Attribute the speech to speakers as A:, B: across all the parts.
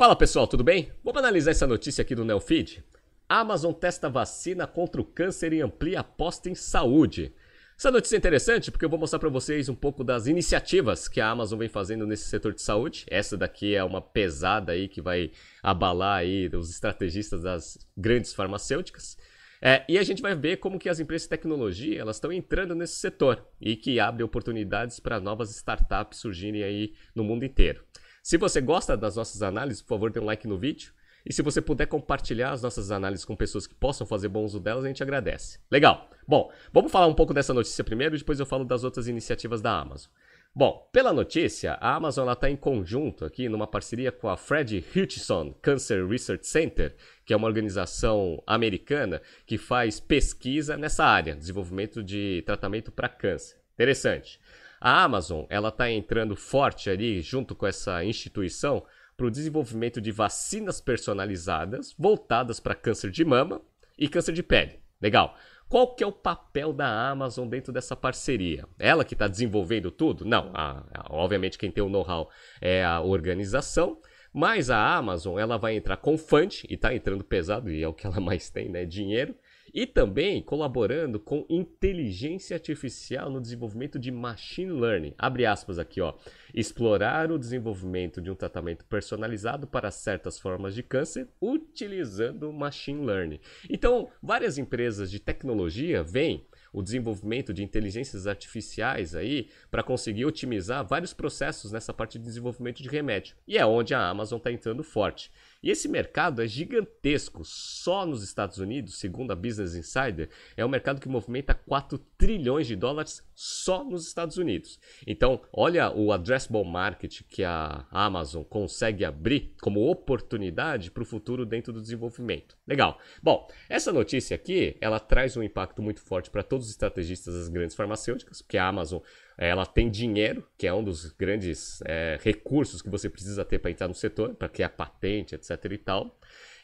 A: Fala pessoal, tudo bem? Vamos analisar essa notícia aqui do Neofeed. Amazon testa vacina contra o câncer e amplia aposta em saúde. Essa notícia é interessante porque eu vou mostrar para vocês um pouco das iniciativas que a Amazon vem fazendo nesse setor de saúde. Essa daqui é uma pesada aí que vai abalar aí os estrategistas das grandes farmacêuticas. É, e a gente vai ver como que as empresas de tecnologia elas estão entrando nesse setor e que abre oportunidades para novas startups surgirem aí no mundo inteiro. Se você gosta das nossas análises, por favor, dê um like no vídeo. E se você puder compartilhar as nossas análises com pessoas que possam fazer bom uso delas, a gente agradece. Legal. Bom, vamos falar um pouco dessa notícia primeiro e depois eu falo das outras iniciativas da Amazon. Bom, pela notícia, a Amazon está em conjunto aqui numa parceria com a Fred Hutchinson Cancer Research Center, que é uma organização americana que faz pesquisa nessa área, desenvolvimento de tratamento para câncer. Interessante. A Amazon ela está entrando forte ali junto com essa instituição para o desenvolvimento de vacinas personalizadas voltadas para câncer de mama e câncer de pele. Legal. Qual que é o papel da Amazon dentro dessa parceria? Ela que está desenvolvendo tudo? Não, a, a, obviamente quem tem o know-how é a organização, mas a Amazon ela vai entrar com fund e está entrando pesado e é o que ela mais tem, né? Dinheiro e também colaborando com inteligência artificial no desenvolvimento de machine learning. Abre aspas aqui, ó. Explorar o desenvolvimento de um tratamento personalizado para certas formas de câncer utilizando machine learning. Então, várias empresas de tecnologia vêm o desenvolvimento de inteligências artificiais aí para conseguir otimizar vários processos nessa parte de desenvolvimento de remédio. E é onde a Amazon está entrando forte. E esse mercado é gigantesco. Só nos Estados Unidos, segundo a Business Insider, é um mercado que movimenta 4 trilhões de dólares só nos Estados Unidos. Então, olha o addressable market que a Amazon consegue abrir como oportunidade para o futuro dentro do desenvolvimento. Legal. Bom, essa notícia aqui, ela traz um impacto muito forte para todos os estrategistas das grandes farmacêuticas, porque a Amazon ela tem dinheiro, que é um dos grandes é, recursos que você precisa ter para entrar no setor, para criar patente, etc e tal.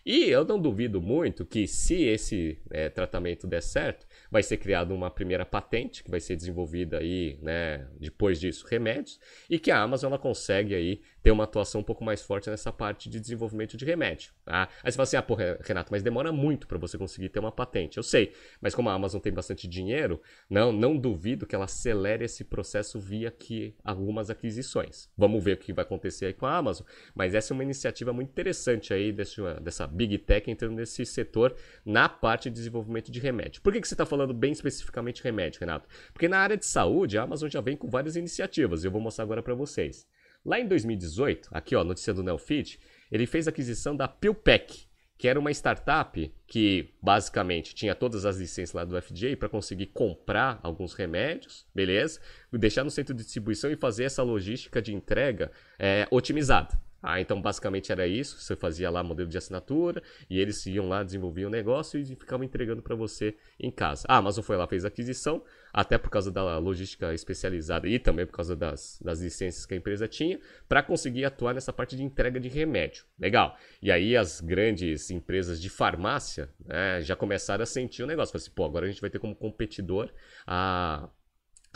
A: E eu não duvido muito que, se esse é, tratamento der certo, vai ser criada uma primeira patente, que vai ser desenvolvida aí, né, depois disso, remédios, e que a Amazon ela consegue aí ter uma atuação um pouco mais forte nessa parte de desenvolvimento de remédio. Tá? Aí você fala assim, ah, pô, Renato, mas demora muito para você conseguir ter uma patente. Eu sei, mas como a Amazon tem bastante dinheiro, não, não duvido que ela acelere esse processo via que algumas aquisições. Vamos ver o que vai acontecer aí com a Amazon, mas essa é uma iniciativa muito interessante aí desse, dessa Big Tech entrando nesse setor na parte de desenvolvimento de remédio. Por que, que você está falando bem especificamente remédio, Renato? Porque na área de saúde, a Amazon já vem com várias iniciativas e eu vou mostrar agora para vocês. Lá em 2018, aqui ó, notícia do Neofit, ele fez a aquisição da PillPack, que era uma startup que basicamente tinha todas as licenças lá do FDA para conseguir comprar alguns remédios, beleza? Deixar no centro de distribuição e fazer essa logística de entrega é, otimizada. Ah, então basicamente era isso. Você fazia lá modelo de assinatura e eles iam lá, desenvolviam o negócio e ficavam entregando para você em casa. Ah, a Amazon foi lá, fez aquisição, até por causa da logística especializada e também por causa das, das licenças que a empresa tinha, para conseguir atuar nessa parte de entrega de remédio. Legal. E aí as grandes empresas de farmácia né, já começaram a sentir o negócio. Falaram assim, pô, agora a gente vai ter como competidor a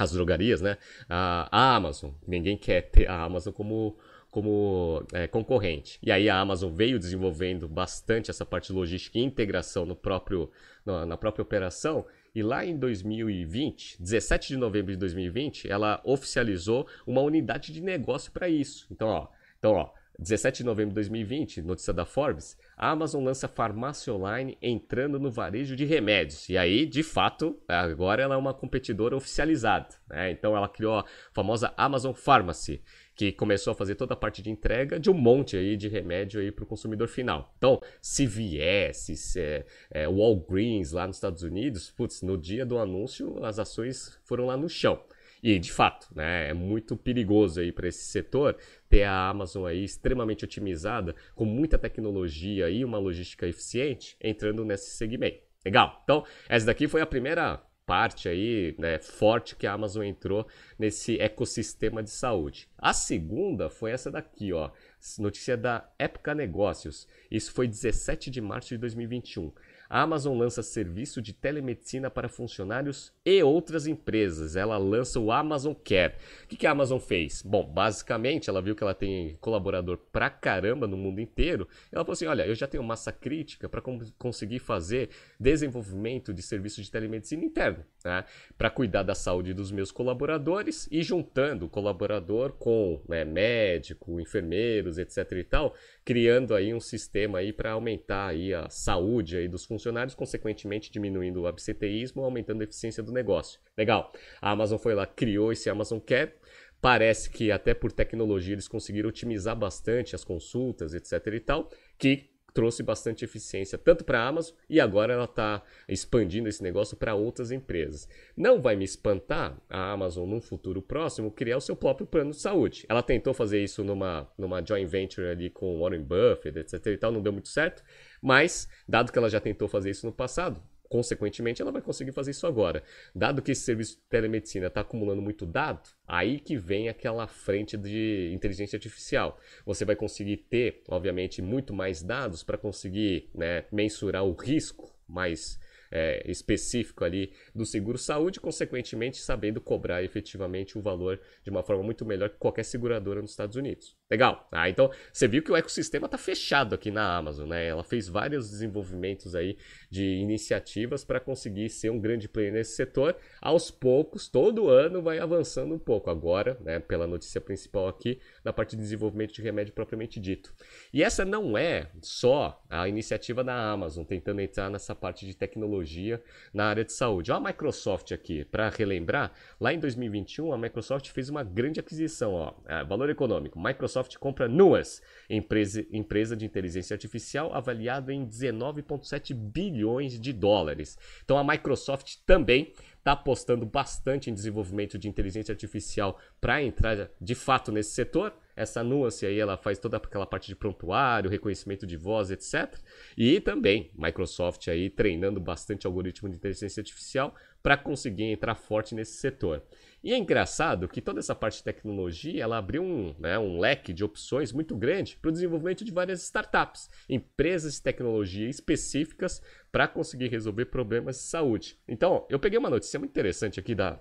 A: as drogarias, né? A Amazon. Ninguém quer ter a Amazon como como é, concorrente. E aí a Amazon veio desenvolvendo bastante essa parte de logística e integração no próprio, na, na própria operação. E lá em 2020, 17 de novembro de 2020, ela oficializou uma unidade de negócio para isso. Então, ó, então, ó, 17 de novembro de 2020, notícia da Forbes, a Amazon lança farmácia online entrando no varejo de remédios. E aí, de fato, agora ela é uma competidora oficializada. Né? Então ela criou a famosa Amazon Pharmacy, que começou a fazer toda a parte de entrega de um monte aí de remédio aí para o consumidor final. Então, CVS, é, é, Walgreens lá nos Estados Unidos, putz, no dia do anúncio as ações foram lá no chão. E de fato, né, é muito perigoso aí para esse setor ter a Amazon aí extremamente otimizada, com muita tecnologia e uma logística eficiente entrando nesse segmento. Legal. Então, essa daqui foi a primeira parte aí, né, forte que a Amazon entrou nesse ecossistema de saúde. A segunda foi essa daqui, ó, notícia da Época Negócios. Isso foi 17 de março de 2021. A Amazon lança serviço de telemedicina para funcionários e outras empresas. Ela lança o Amazon Care. O que, que a Amazon fez? Bom, basicamente, ela viu que ela tem colaborador pra caramba no mundo inteiro. Ela falou assim: olha, eu já tenho massa crítica para conseguir fazer desenvolvimento de serviço de telemedicina interno, né? para cuidar da saúde dos meus colaboradores e juntando o colaborador com né, médico, enfermeiros, etc. e tal, criando aí um sistema aí para aumentar aí a saúde aí dos funcionários, consequentemente diminuindo o absenteísmo, aumentando a eficiência do negócio. Legal. A Amazon foi lá, criou esse Amazon Care. Parece que até por tecnologia eles conseguiram otimizar bastante as consultas, etc e tal, que trouxe bastante eficiência tanto para a Amazon e agora ela está expandindo esse negócio para outras empresas. Não vai me espantar a Amazon num futuro próximo criar o seu próprio plano de saúde. Ela tentou fazer isso numa, numa joint venture ali com Warren Buffett, etc e tal, não deu muito certo, mas dado que ela já tentou fazer isso no passado, consequentemente, ela vai conseguir fazer isso agora. Dado que esse serviço de telemedicina está acumulando muito dado, aí que vem aquela frente de inteligência artificial. Você vai conseguir ter, obviamente, muito mais dados para conseguir né, mensurar o risco mais é, específico ali do seguro saúde, consequentemente sabendo cobrar efetivamente o valor de uma forma muito melhor que qualquer seguradora nos Estados Unidos. Legal. Ah, então você viu que o ecossistema está fechado aqui na Amazon, né? Ela fez vários desenvolvimentos aí de iniciativas para conseguir ser um grande player nesse setor. Aos poucos, todo ano vai avançando um pouco. Agora, né, pela notícia principal aqui, na parte de desenvolvimento de remédio propriamente dito. E essa não é só a iniciativa da Amazon tentando entrar nessa parte de tecnologia na área de saúde. Olha a Microsoft aqui, para relembrar, lá em 2021 a Microsoft fez uma grande aquisição, ó, é, valor econômico. Microsoft Microsoft compra Nuance, empresa, empresa de inteligência artificial avaliada em 19,7 bilhões de dólares. Então a Microsoft também está apostando bastante em desenvolvimento de inteligência artificial para entrar de fato nesse setor. Essa nuance aí, ela faz toda aquela parte de prontuário, reconhecimento de voz, etc. E também Microsoft aí treinando bastante algoritmo de inteligência artificial para conseguir entrar forte nesse setor. E é engraçado que toda essa parte de tecnologia ela abriu um, né, um leque de opções muito grande para o desenvolvimento de várias startups, empresas de tecnologia específicas para conseguir resolver problemas de saúde. Então, eu peguei uma notícia muito interessante aqui da,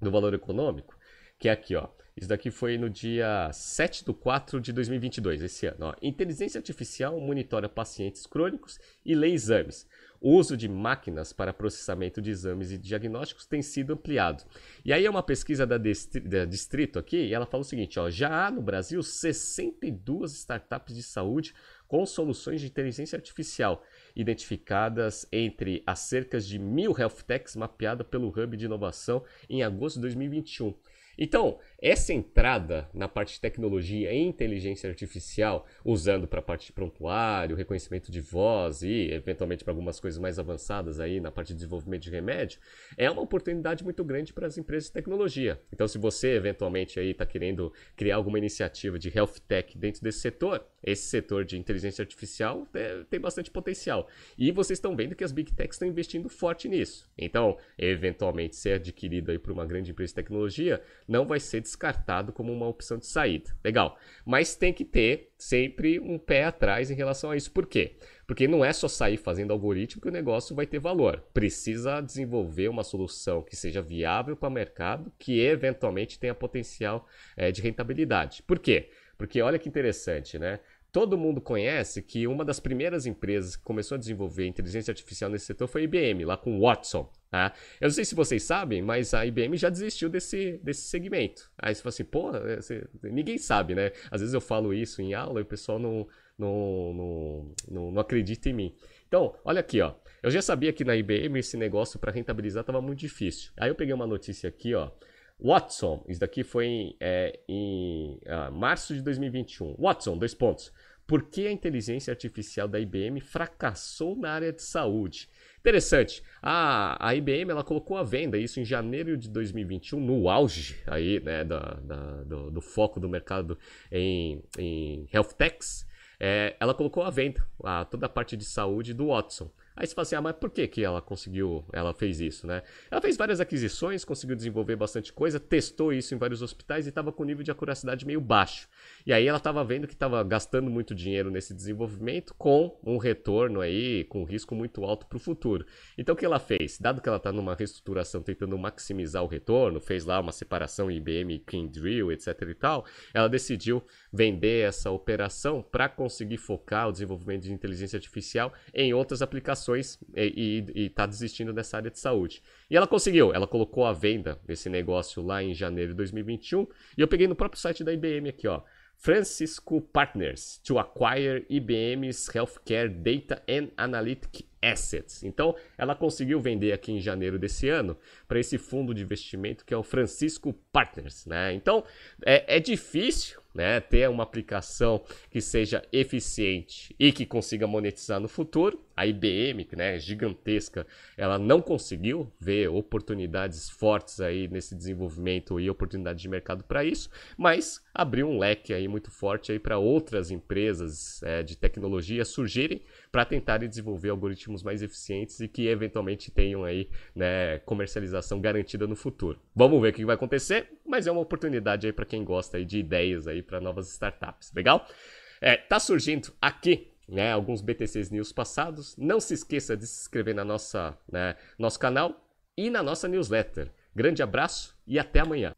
A: do valor econômico, que é aqui, ó. Isso daqui foi no dia 7 de 4 de 2022, esse ano. Ó. Inteligência artificial monitora pacientes crônicos e lê exames. O uso de máquinas para processamento de exames e diagnósticos tem sido ampliado. E aí é uma pesquisa da, Distrito aqui, e ela fala o seguinte, ó, já há no Brasil 62 startups de saúde com soluções de inteligência artificial, identificadas entre as cerca de mil health techs mapeadas pelo Hub de Inovação em agosto de 2021. Então, essa entrada na parte de tecnologia e inteligência artificial, usando para a parte de prontuário, reconhecimento de voz e eventualmente para algumas coisas mais avançadas aí na parte de desenvolvimento de remédio, é uma oportunidade muito grande para as empresas de tecnologia. Então, se você eventualmente aí está querendo criar alguma iniciativa de health tech dentro desse setor, esse setor de inteligência artificial é, tem bastante potencial. E vocês estão vendo que as big techs estão investindo forte nisso. Então, eventualmente ser adquirido aí por uma grande empresa de tecnologia não vai ser descartado como uma opção de saída. Legal. Mas tem que ter sempre um pé atrás em relação a isso. Por quê? Porque não é só sair fazendo algoritmo que o negócio vai ter valor. Precisa desenvolver uma solução que seja viável para o mercado, que eventualmente tenha potencial é, de rentabilidade. Por quê? Porque olha que interessante, né? Todo mundo conhece que uma das primeiras empresas que começou a desenvolver inteligência artificial nesse setor foi a IBM, lá com o Watson. Tá? Eu não sei se vocês sabem, mas a IBM já desistiu desse, desse segmento. Aí você fala assim, pô, você, ninguém sabe, né? Às vezes eu falo isso em aula e o pessoal não, não, não, não, não acredita em mim. Então, olha aqui, ó. Eu já sabia que na IBM esse negócio para rentabilizar estava muito difícil. Aí eu peguei uma notícia aqui, ó. Watson, isso daqui foi em, é, em ah, março de 2021. Watson, dois pontos. Por que a inteligência artificial da IBM fracassou na área de saúde? Interessante. A, a IBM ela colocou à venda isso em janeiro de 2021, no auge aí, né, da, da do, do, foco do mercado em, em health techs. É, ela colocou à venda a, toda a parte de saúde do Watson. Aí você fala assim, ah, mas por que, que ela conseguiu, ela fez isso, né? Ela fez várias aquisições, conseguiu desenvolver bastante coisa, testou isso em vários hospitais e estava com nível de acuracidade meio baixo. E aí ela estava vendo que estava gastando muito dinheiro nesse desenvolvimento com um retorno aí, com um risco muito alto para o futuro. Então o que ela fez? Dado que ela está numa reestruturação tentando maximizar o retorno, fez lá uma separação IBM, Kyndryl, etc e tal, ela decidiu vender essa operação para conseguir focar o desenvolvimento de inteligência artificial em outras aplicações ações e está desistindo dessa área de saúde. E ela conseguiu, ela colocou à venda esse negócio lá em janeiro de 2021. E eu peguei no próprio site da IBM aqui, ó. Francisco Partners to acquire IBM's Healthcare Data and Analytic Assets. Então, ela conseguiu vender aqui em janeiro desse ano para esse fundo de investimento que é o Francisco Partners, né? Então, é, é difícil né, ter uma aplicação que seja eficiente e que consiga monetizar no futuro. A IBM, né, é gigantesca, ela não conseguiu ver oportunidades fortes aí nesse desenvolvimento e oportunidades de mercado para isso, mas abriu um leque aí muito forte aí para outras empresas é, de tecnologia surgirem para tentarem desenvolver algoritmos mais eficientes e que eventualmente tenham aí né, comercialização garantida no futuro. Vamos ver o que vai acontecer, mas é uma oportunidade aí para quem gosta aí de ideias aí para novas startups. Legal? É, tá surgindo aqui né, alguns BTCs News passados. Não se esqueça de se inscrever na nossa, né, nosso canal e na nossa newsletter. Grande abraço e até amanhã.